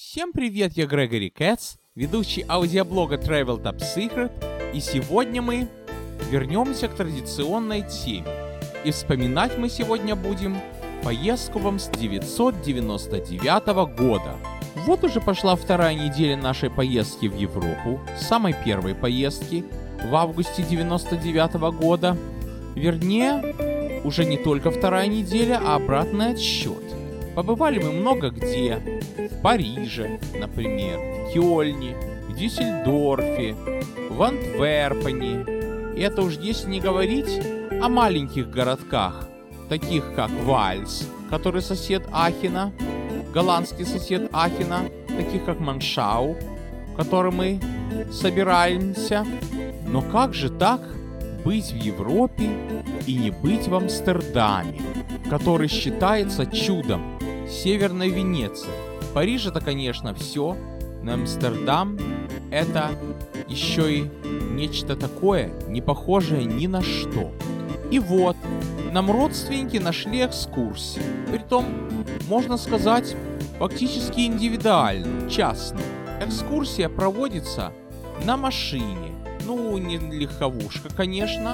Всем привет, я Грегори Кэтс, ведущий аудиоблога Travel Top Secret, и сегодня мы вернемся к традиционной теме. И вспоминать мы сегодня будем поездку вам с 999 года. Вот уже пошла вторая неделя нашей поездки в Европу, самой первой поездки в августе 99 года. Вернее, уже не только вторая неделя, а обратный отсчет. Побывали мы много где. В Париже, например, Кёльне, в Дюссельдорфе, в Антверпене. И это уж если не говорить о маленьких городках, таких как Вальс, который сосед Ахина, голландский сосед Ахина, таких как Маншау, в котором мы собираемся. Но как же так быть в Европе и не быть в Амстердаме, который считается чудом Северной Венеции. Париж это, конечно, все, но Амстердам это еще и нечто такое, не похожее ни на что. И вот, нам родственники нашли экскурсии. Притом, можно сказать, фактически индивидуально, частно. Экскурсия проводится на машине. Ну, не легковушка, конечно.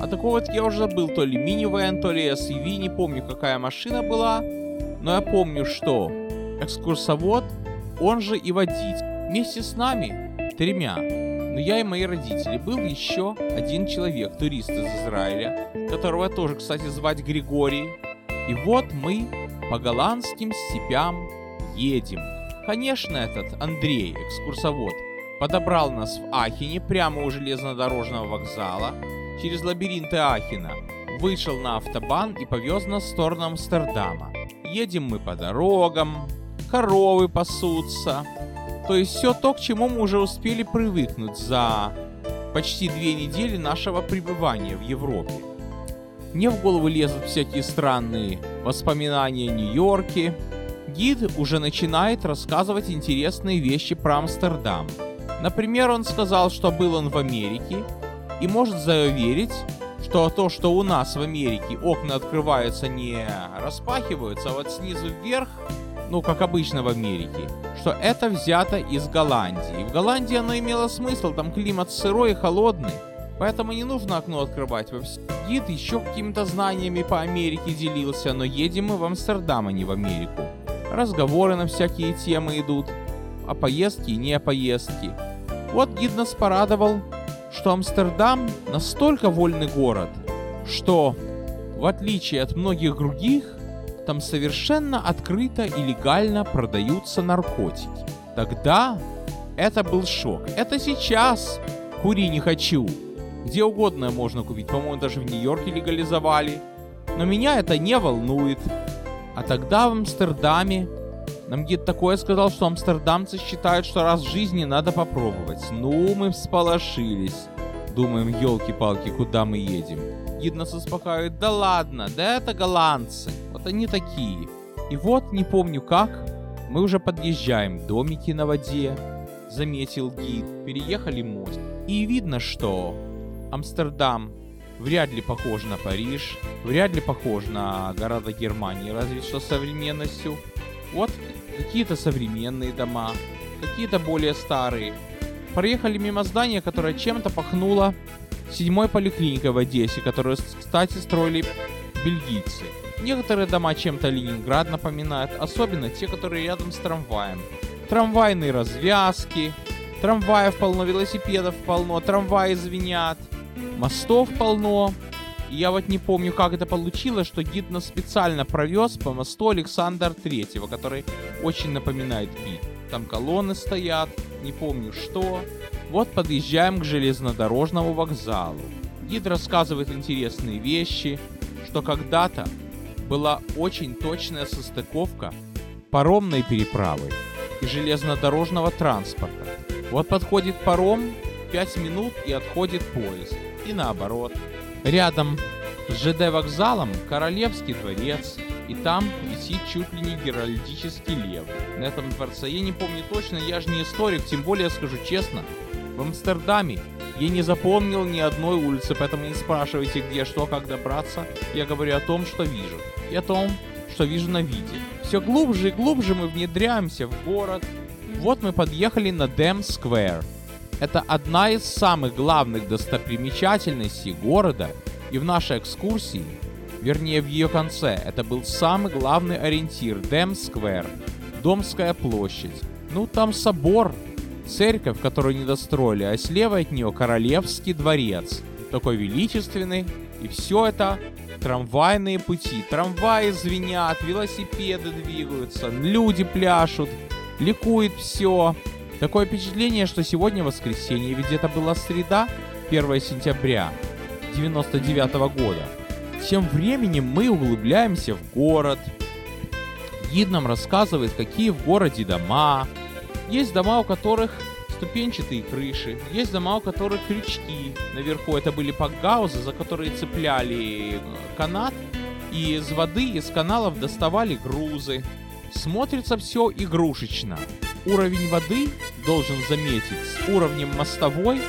А такого вот я уже забыл, то ли минивэн, то ли SUV, не помню, какая машина была. Но я помню, что экскурсовод, он же и водитель, вместе с нами, тремя, но я и мои родители, был еще один человек, турист из Израиля, которого тоже, кстати, звать Григорий. И вот мы по голландским степям едем. Конечно, этот Андрей, экскурсовод, подобрал нас в Ахине прямо у железнодорожного вокзала, через лабиринты Ахина, вышел на автобан и повез нас в сторону Амстердама. Едем мы по дорогам, коровы пасутся. То есть все то, к чему мы уже успели привыкнуть за почти две недели нашего пребывания в Европе. Мне в голову лезут всякие странные воспоминания о Нью-Йорке. Гид уже начинает рассказывать интересные вещи про Амстердам. Например, он сказал, что был он в Америке и может заверить, что то, что у нас в Америке окна открываются не распахиваются, а вот снизу вверх, ну, как обычно в Америке, что это взято из Голландии. В Голландии оно имело смысл, там климат сырой и холодный, поэтому не нужно окно открывать. Гид еще какими-то знаниями по Америке делился, но едем мы в Амстердам, а не в Америку. Разговоры на всякие темы идут, о поездке и не о поездке. Вот гид нас порадовал что Амстердам настолько вольный город, что, в отличие от многих других, там совершенно открыто и легально продаются наркотики. Тогда это был шок. Это сейчас кури не хочу. Где угодно можно купить. По-моему, даже в Нью-Йорке легализовали. Но меня это не волнует. А тогда в Амстердаме нам гид такое сказал, что амстердамцы считают, что раз в жизни надо попробовать. Ну, мы всполошились. Думаем, елки-палки, куда мы едем? Гид нас успокаивает, да ладно, да это голландцы. Вот они такие. И вот, не помню как, мы уже подъезжаем, домики на воде, заметил гид, переехали мост. И видно, что Амстердам вряд ли похож на Париж, вряд ли похож на города Германии, разве что современностью. Вот какие-то современные дома, какие-то более старые. Проехали мимо здания, которое чем-то пахнуло седьмой поликлиникой в Одессе, которую, кстати, строили бельгийцы. Некоторые дома чем-то Ленинград напоминают, особенно те, которые рядом с трамваем. Трамвайные развязки, трамваев полно, велосипедов полно, трамваи звенят, мостов полно, я вот не помню, как это получилось, что гид нас специально провез по мосту Александра Третьего, который очень напоминает бит. Там колонны стоят, не помню что. Вот подъезжаем к железнодорожному вокзалу. Гид рассказывает интересные вещи, что когда-то была очень точная состыковка паромной переправы и железнодорожного транспорта. Вот подходит паром, 5 минут и отходит поезд. И наоборот. Рядом с ЖД вокзалом Королевский дворец, и там висит чуть ли не геральдический лев. На этом дворце я не помню точно, я же не историк, тем более скажу честно, в Амстердаме я не запомнил ни одной улицы, поэтому не спрашивайте, где что, как добраться. Я говорю о том, что вижу. И о том, что вижу на виде. Все глубже и глубже мы внедряемся в город. Вот мы подъехали на Дэм Сквер. Это одна из самых главных достопримечательностей города, и в нашей экскурсии, вернее в ее конце, это был самый главный ориентир Дэм Сквер, Домская площадь. Ну, там собор, церковь, которую не достроили, а слева от нее Королевский дворец. Такой величественный. И все это трамвайные пути. Трамваи звенят, велосипеды двигаются, люди пляшут, ликует все. Такое впечатление, что сегодня воскресенье, ведь это была среда, 1 сентября 99 года. Тем временем мы углубляемся в город. Гид нам рассказывает, какие в городе дома. Есть дома, у которых ступенчатые крыши. Есть дома, у которых крючки. Наверху это были пакгаузы, за которые цепляли э, канат. И из воды, из каналов доставали грузы. Смотрится все игрушечно. Уровень воды, должен заметить, с уровнем мостовой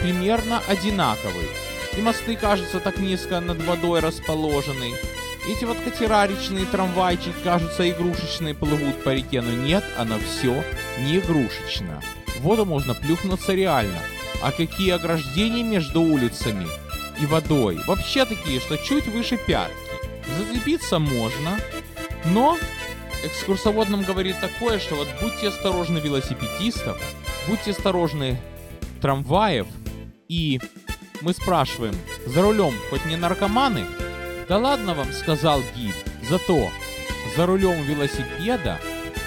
примерно одинаковый. И мосты, кажется, так низко над водой расположены. Эти вот катера, речные трамвайчики, кажутся игрушечные, плывут по реке, но нет, оно все не игрушечно. В воду можно плюхнуться реально. А какие ограждения между улицами и водой? Вообще такие, что чуть выше пятки. Зацепиться можно, но экскурсовод нам говорит такое, что вот будьте осторожны велосипедистов, будьте осторожны трамваев, и мы спрашиваем, за рулем хоть не наркоманы? Да ладно вам, сказал гид, зато за рулем велосипеда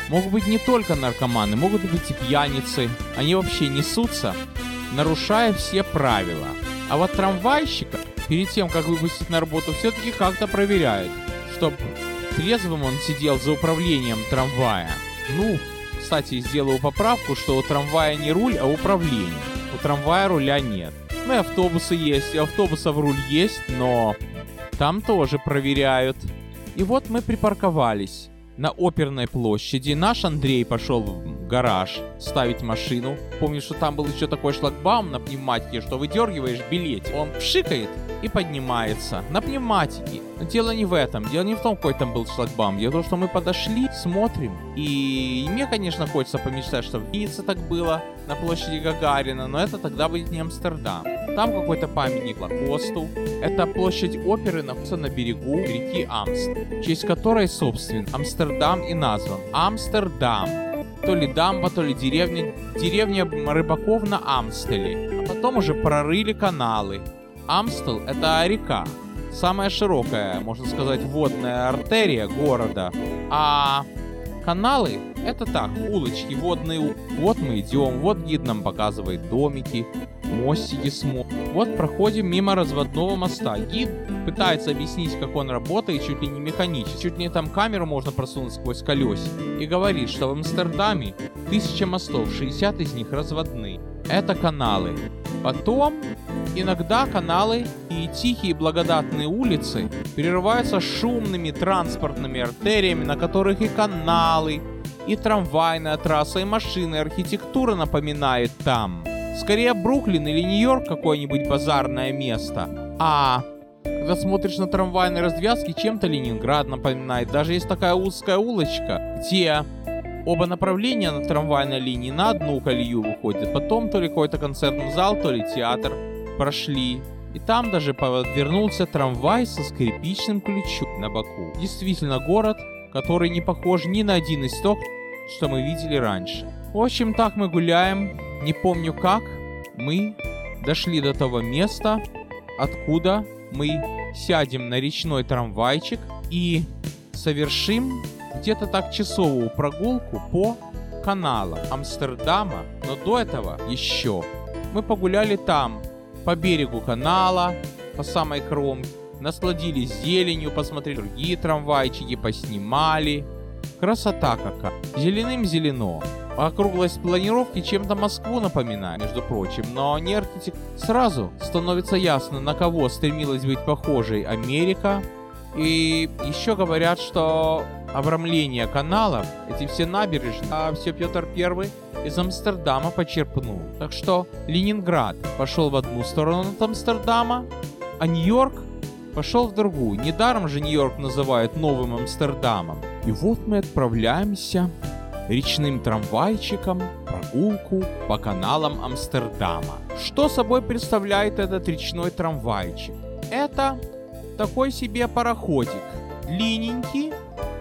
могут быть не только наркоманы, могут быть и пьяницы. Они вообще несутся, нарушая все правила. А вот трамвайщика перед тем, как выпустить на работу, все-таки как-то проверяют, чтобы трезвым он сидел за управлением трамвая. Ну, кстати, сделаю поправку, что у трамвая не руль, а управление. У трамвая руля нет. Ну и автобусы есть, и автобусов руль есть, но там тоже проверяют. И вот мы припарковались на оперной площади. Наш Андрей пошел гараж ставить машину. Помню, что там был еще такой шлагбаум на пневматике, что выдергиваешь билет. Он пшикает и поднимается на пневматике. Но дело не в этом. Дело не в том, какой там был шлагбаум. Дело в том, что мы подошли, смотрим. И мне, конечно, хочется помечтать, что в Ницце так было, на площади Гагарина, но это тогда будет не Амстердам. Там какой-то памятник Лакосту. Это площадь оперы находится на берегу реки Амст, в честь которой, собственно, Амстердам и назван. Амстердам. То ли дамба, то ли деревня, деревня рыбаков на Амстеле. А потом уже прорыли каналы. Амстел — это река, самая широкая, можно сказать, водная артерия города. А каналы — это так, улочки водные. Вот мы идем, вот гид нам показывает домики, мостики смотрим. Вот проходим мимо разводного моста. Гид пытается объяснить, как он работает, чуть ли не механически. Чуть ли не там камеру можно просунуть сквозь колесик. И говорит, что в Амстердаме тысяча мостов, 60 из них разводные. Это каналы. Потом иногда каналы и тихие благодатные улицы перерываются шумными транспортными артериями, на которых и каналы, и трамвайная трасса, и машины, архитектура напоминает там. Скорее Бруклин или Нью-Йорк какое-нибудь базарное место. А когда смотришь на трамвайные развязки, чем-то Ленинград напоминает. Даже есть такая узкая улочка, где оба направления на трамвайной линии на одну колею выходят. Потом то ли какой-то концертный зал, то ли театр прошли. И там даже подвернулся трамвай со скрипичным ключом на боку. Действительно город, который не похож ни на один из тех, что мы видели раньше. В общем, так мы гуляем, не помню как, мы дошли до того места, откуда мы сядем на речной трамвайчик и совершим где-то так часовую прогулку по каналам Амстердама, но до этого еще мы погуляли там, по берегу канала, по самой кромке, насладились зеленью, посмотрели другие трамвайчики, поснимали. Красота какая. Зеленым зелено. Округлость планировки чем-то Москву напоминает, между прочим, но не архитектура. Сразу становится ясно, на кого стремилась быть похожей Америка. И еще говорят, что обрамление каналов, эти все набережные, а все Петр Первый из Амстердама почерпнул. Так что Ленинград пошел в одну сторону от Амстердама, а Нью-Йорк пошел в другую. Недаром же Нью-Йорк называют Новым Амстердамом. И вот мы отправляемся речным трамвайчиком прогулку по каналам Амстердама. Что собой представляет этот речной трамвайчик? Это такой себе пароходик, длинненький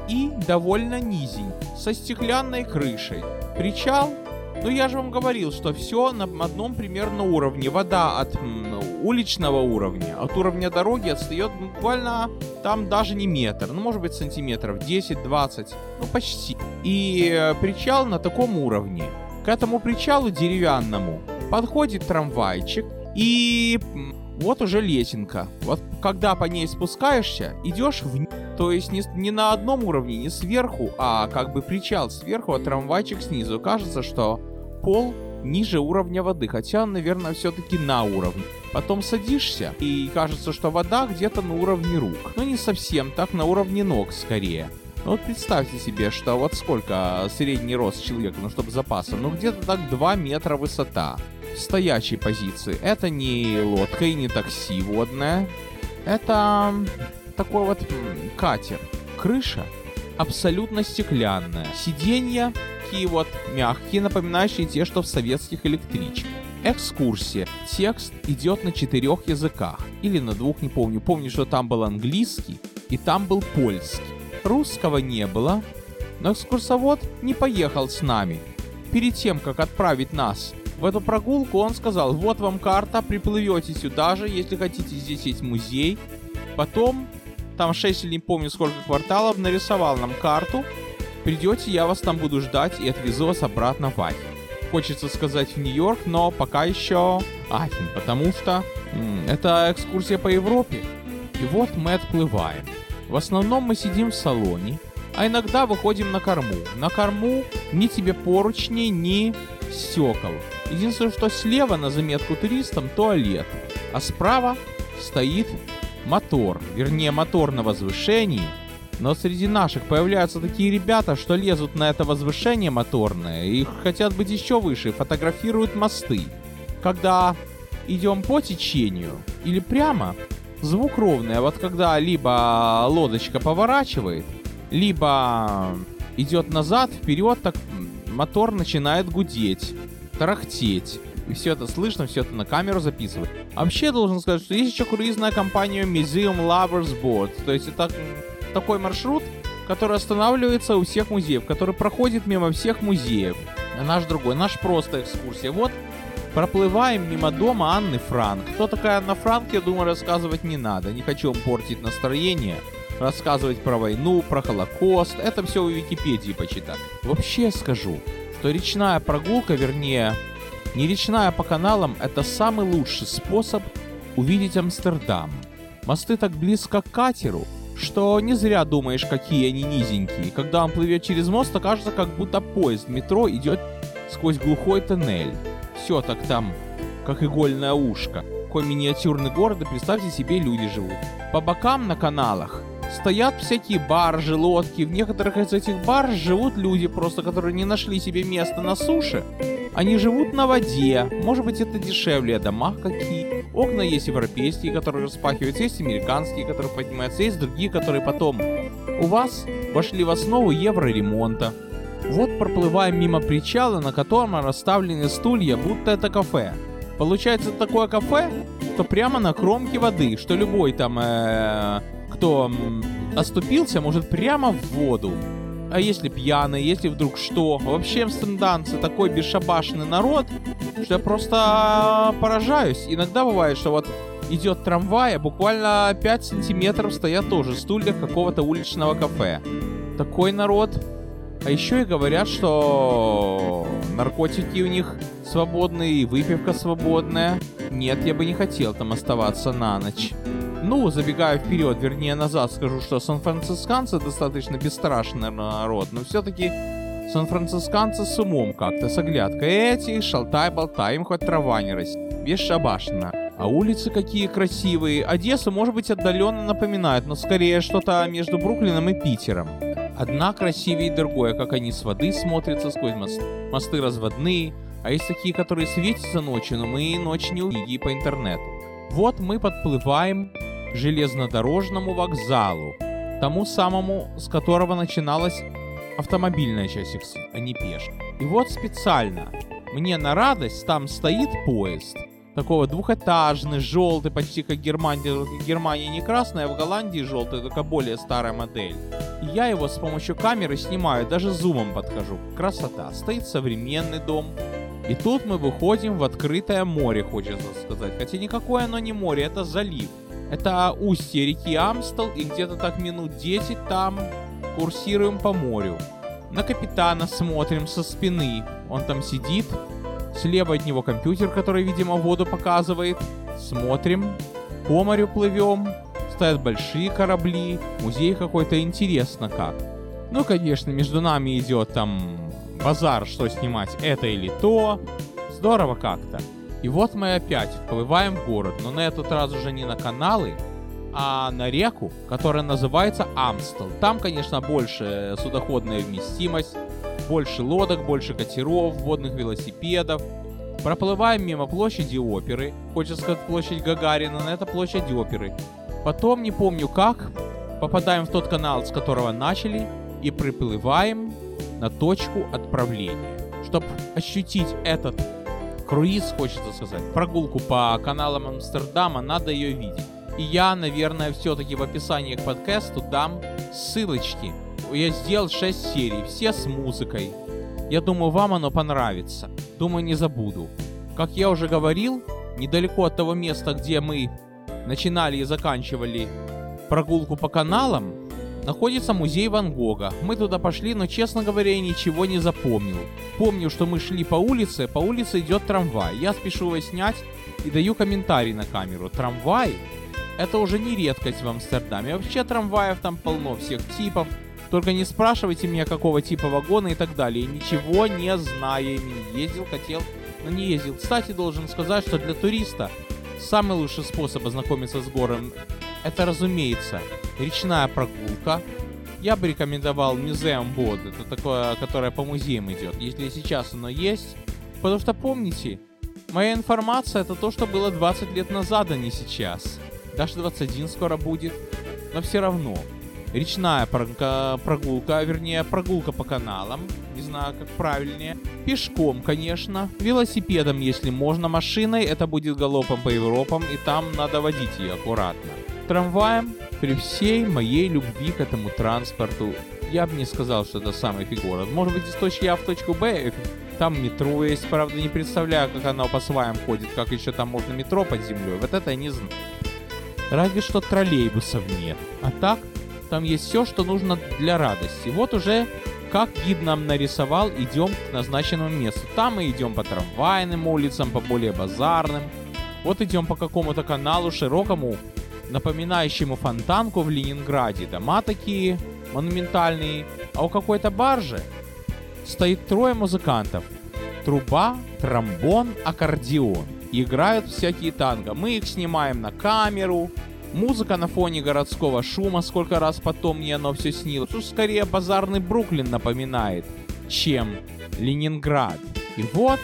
и довольно низенький, со стеклянной крышей. Причал ну я же вам говорил, что все на одном примерно уровне. Вода от уличного уровня, от уровня дороги отстает буквально там даже не метр, ну может быть сантиметров 10-20, ну почти. И э, причал на таком уровне. К этому причалу деревянному подходит трамвайчик и вот уже лесенка. Вот когда по ней спускаешься, идешь вниз. То есть не, не на одном уровне, не сверху, а как бы причал сверху, а трамвайчик снизу. Кажется, что пол ниже уровня воды, хотя он, наверное, все-таки на уровне. Потом садишься, и кажется, что вода где-то на уровне рук. Ну, не совсем так, на уровне ног скорее. Ну вот представьте себе, что вот сколько средний рост человека, ну чтобы запаса, ну где-то так 2 метра высота. В стоячей позиции. Это не лодка и не такси водное. Это такой вот катер. Крыша абсолютно стеклянная. Сиденья такие вот мягкие, напоминающие те, что в советских электричках. Экскурсия. Текст идет на четырех языках. Или на двух, не помню. Помню, что там был английский и там был польский. Русского не было, но экскурсовод не поехал с нами. Перед тем, как отправить нас в эту прогулку, он сказал, вот вам карта, приплывете сюда же, если хотите, здесь есть музей. Потом, там 6 или не помню сколько кварталов, нарисовал нам карту, Придете, я вас там буду ждать и отвезу вас обратно в Ахен. Хочется сказать в Нью-Йорк, но пока еще Ахен, потому что м- это экскурсия по Европе. И вот мы отплываем. В основном мы сидим в салоне, а иногда выходим на корму. На корму ни тебе поручни, ни стекол. Единственное, что слева на заметку туристам туалет, а справа стоит мотор, вернее мотор на возвышении, но среди наших появляются такие ребята, что лезут на это возвышение моторное и хотят быть еще выше, фотографируют мосты. Когда идем по течению или прямо, звук ровный, а вот когда либо лодочка поворачивает, либо идет назад, вперед, так мотор начинает гудеть, тарахтеть. И все это слышно, все это на камеру записывают. А вообще должен сказать, что есть еще круизная компания Museum Lovers Boat. То есть это такой маршрут, который останавливается у всех музеев, который проходит мимо всех музеев. А наш другой, наш просто экскурсия. Вот проплываем мимо дома Анны Франк. Кто такая Анна Франк, я думаю, рассказывать не надо. Не хочу вам портить настроение. Рассказывать про войну, про Холокост. Это все в Википедии почитать. Вообще скажу, что речная прогулка, вернее, не речная по каналам, это самый лучший способ увидеть Амстердам. Мосты так близко к катеру, что не зря думаешь, какие они низенькие. Когда он плывет через мост, то кажется, как будто поезд метро идет сквозь глухой тоннель. Все так там, как игольное ушко. Какой миниатюрный город, представьте себе, люди живут. По бокам на каналах стоят всякие баржи, лодки. В некоторых из этих барж живут люди просто, которые не нашли себе места на суше. Они живут на воде. Может быть, это дешевле, а дома какие. Окна есть европейские, которые распахиваются, есть американские, которые поднимаются, есть другие, которые потом у вас вошли в основу евроремонта. Вот проплываем мимо причала, на котором расставлены стулья, будто это кафе. Получается такое кафе, что прямо на кромке воды, что любой там, э, кто оступился, может прямо в воду. А если пьяный, если вдруг что? Вообще амстердамцы такой бесшабашный народ, что я просто поражаюсь. Иногда бывает, что вот идет трамвай, а буквально 5 сантиметров стоят тоже стулья какого-то уличного кафе. Такой народ. А еще и говорят, что наркотики у них свободные, и выпивка свободная. Нет, я бы не хотел там оставаться на ночь. Ну, забегая вперед, вернее назад, скажу, что сан-францисканцы достаточно бесстрашный народ, но все-таки сан-францисканцы с умом как-то, с оглядкой. Эти, шалтай-болтай, им хоть трава не растет. Бесшабашно. А улицы какие красивые. Одессу, может быть, отдаленно напоминают, но скорее что-то между Бруклином и Питером. Одна красивее другое, как они с воды смотрятся сквозь мост. Мосты разводные, а есть такие, которые светятся ночью, но мы ночь не увидим по интернету. Вот мы подплываем железнодорожному вокзалу. тому самому, с которого начиналась автомобильная часть Иксы, а не пешка. И вот специально мне на радость там стоит поезд, такого двухэтажный, желтый, почти как Германия. Германия не красная, а в Голландии желтый, только более старая модель. Я его с помощью камеры снимаю, даже зумом подхожу. Красота. Стоит современный дом. И тут мы выходим в открытое море, хочется сказать. Хотя никакое оно не море, это залив. Это устье реки Амстел, и где-то так минут 10 там курсируем по морю. На капитана смотрим со спины. Он там сидит. Слева от него компьютер, который, видимо, воду показывает. Смотрим. По морю плывем. Стоят большие корабли. Музей какой-то интересно как. Ну, конечно, между нами идет там базар, что снимать, это или то. Здорово как-то. И вот мы опять вплываем в город, но на этот раз уже не на каналы, а на реку, которая называется Амстел. Там, конечно, больше судоходная вместимость, больше лодок, больше катеров, водных велосипедов. Проплываем мимо площади оперы, хочется сказать площадь Гагарина, но это площадь оперы. Потом, не помню как, попадаем в тот канал, с которого начали, и приплываем на точку отправления. Чтобы ощутить этот круиз, хочется сказать, прогулку по каналам Амстердама, надо ее видеть. И я, наверное, все-таки в описании к подкасту дам ссылочки. Я сделал 6 серий, все с музыкой. Я думаю, вам оно понравится. Думаю, не забуду. Как я уже говорил, недалеко от того места, где мы начинали и заканчивали прогулку по каналам, находится музей Ван Гога. Мы туда пошли, но, честно говоря, я ничего не запомнил. Помню, что мы шли по улице, по улице идет трамвай. Я спешу его снять и даю комментарий на камеру. Трамвай — это уже не редкость в Амстердаме. Вообще трамваев там полно всех типов. Только не спрашивайте меня, какого типа вагона и так далее. Ничего не знаю. Не ездил, хотел, но не ездил. Кстати, должен сказать, что для туриста самый лучший способ ознакомиться с городом — это, разумеется, речная прогулка. Я бы рекомендовал Museum Board, это такое, которое по музеям идет, если сейчас оно есть. Потому что помните, моя информация это то, что было 20 лет назад, а не сейчас. Даже 21 скоро будет. Но все равно. Речная прогулка, вернее прогулка по каналам, не знаю как правильнее. Пешком, конечно. Велосипедом, если можно. Машиной это будет галопом по Европам, и там надо водить ее аккуратно. Трамваем при всей моей любви к этому транспорту, я бы не сказал, что это самый город. Может быть, из точки А в точку Б, там метро есть, правда, не представляю, как оно по сваям ходит, как еще там можно метро под землей. Вот это я не знаю. Разве что троллейбусов нет. А так, там есть все, что нужно для радости. Вот уже как гид нам нарисовал, идем к назначенному месту. Там мы идем по трамвайным улицам, по более базарным. Вот идем по какому-то каналу широкому, напоминающему фонтанку в Ленинграде. Дома такие монументальные. А у какой-то баржи стоит трое музыкантов. Труба, тромбон, аккордеон. играют всякие танго. Мы их снимаем на камеру. Музыка на фоне городского шума, сколько раз потом мне оно все снилось. Тут скорее базарный Бруклин напоминает, чем Ленинград. И вот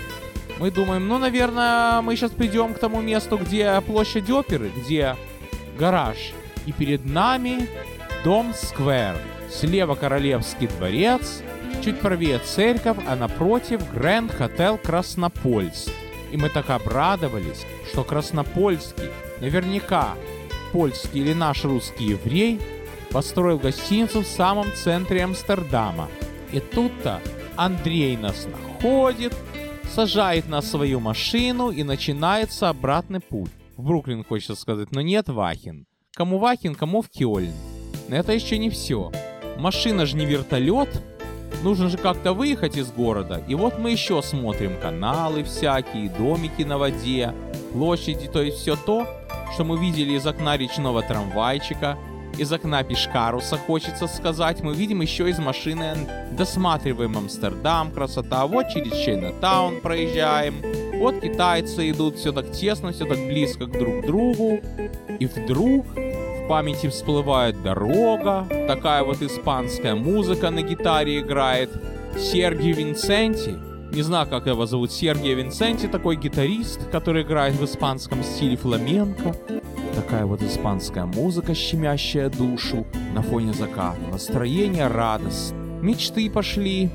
мы думаем, ну, наверное, мы сейчас придем к тому месту, где площадь оперы, где гараж. И перед нами дом Сквер. Слева Королевский дворец, чуть правее церковь, а напротив Гранд Хотел Краснопольск. И мы так обрадовались, что Краснопольский, наверняка польский или наш русский еврей, построил гостиницу в самом центре Амстердама. И тут-то Андрей нас находит, сажает на свою машину и начинается обратный путь в Бруклин, хочется сказать, но нет Вахин. Кому Вахин, кому в Кёльн. Это еще не все. Машина же не вертолет. Нужно же как-то выехать из города. И вот мы еще смотрим каналы всякие, домики на воде, площади, то есть все то, что мы видели из окна речного трамвайчика, из окна пешкаруса, хочется сказать, мы видим еще из машины, досматриваем Амстердам, красота, вот через Чайнатаун проезжаем, вот китайцы идут все так тесно, все так близко друг другу. И вдруг в памяти всплывает дорога, такая вот испанская музыка на гитаре играет. Сергей Винсенти, не знаю, как его зовут, Сергей Винсенти, такой гитарист, который играет в испанском стиле фламенко. такая вот испанская музыка, щемящая душу на фоне заката. Настроение радостное. Мечты пошли,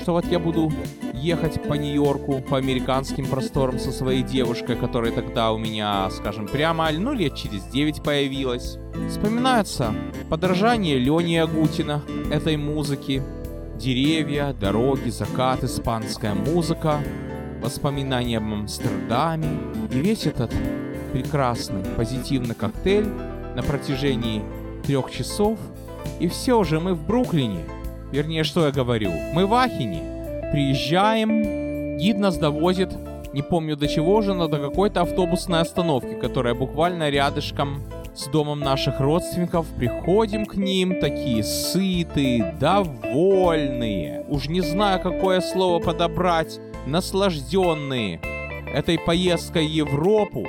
что вот я буду ехать по Нью-Йорку, по американским просторам со своей девушкой, которая тогда у меня, скажем, прямо, ну, лет через 9 появилась. Вспоминается подражание Лени Агутина этой музыки. Деревья, дороги, закат, испанская музыка, воспоминания об Амстердаме и весь этот прекрасный позитивный коктейль на протяжении трех часов. И все же мы в Бруклине. Вернее, что я говорю? Мы в Ахине. Приезжаем, гид нас довозит, не помню до чего же, но до какой-то автобусной остановки, которая буквально рядышком с домом наших родственников. Приходим к ним, такие сытые, довольные. Уж не знаю, какое слово подобрать. Наслажденные этой поездкой в Европу.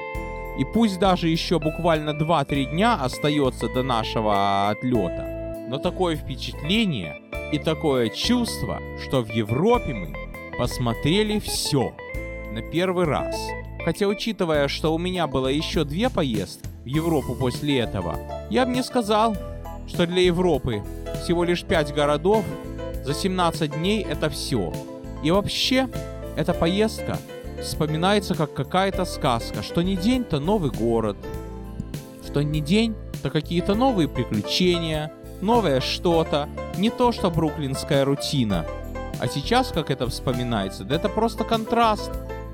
И пусть даже еще буквально 2-3 дня остается до нашего отлета. Но такое впечатление, и такое чувство, что в Европе мы посмотрели все на первый раз. Хотя учитывая, что у меня было еще две поездки Европу после этого, я бы не сказал, что для Европы всего лишь 5 городов за 17 дней это все. И вообще, эта поездка вспоминается как какая-то сказка, что не день, то новый город, что не день, то какие-то новые приключения, новое что-то, не то что бруклинская рутина. А сейчас, как это вспоминается, да это просто контраст.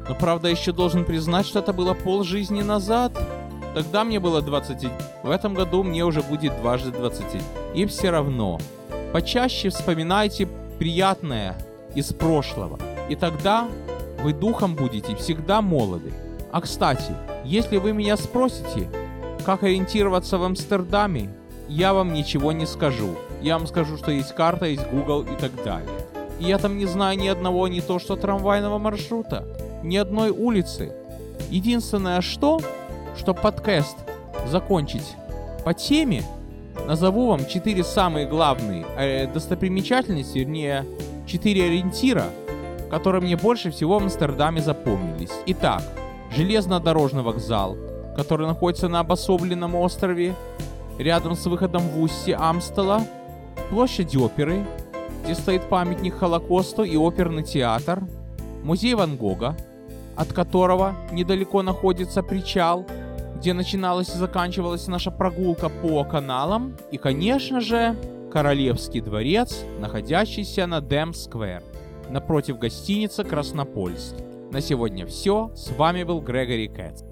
Но правда еще должен признать, что это было пол жизни назад. Тогда мне было 20, в этом году мне уже будет дважды 20. И все равно, почаще вспоминайте приятное из прошлого. И тогда вы духом будете всегда молоды. А кстати, если вы меня спросите, как ориентироваться в Амстердаме, я вам ничего не скажу. Я вам скажу, что есть карта, есть Google и так далее. И я там не знаю ни одного, не то что трамвайного маршрута, ни одной улицы. Единственное что, что подкаст закончить по теме, назову вам четыре самые главные э, достопримечательности, вернее, четыре ориентира, которые мне больше всего в Амстердаме запомнились. Итак, железнодорожный вокзал, который находится на обособленном острове, рядом с выходом в устье Амстела, площадь оперы, где стоит памятник Холокосту и оперный театр, музей Ван Гога, от которого недалеко находится причал, где начиналась и заканчивалась наша прогулка по каналам, и, конечно же, Королевский дворец, находящийся на Дэм-сквер, напротив гостиницы Краснопольск. На сегодня все. С вами был Грегори Кэтс.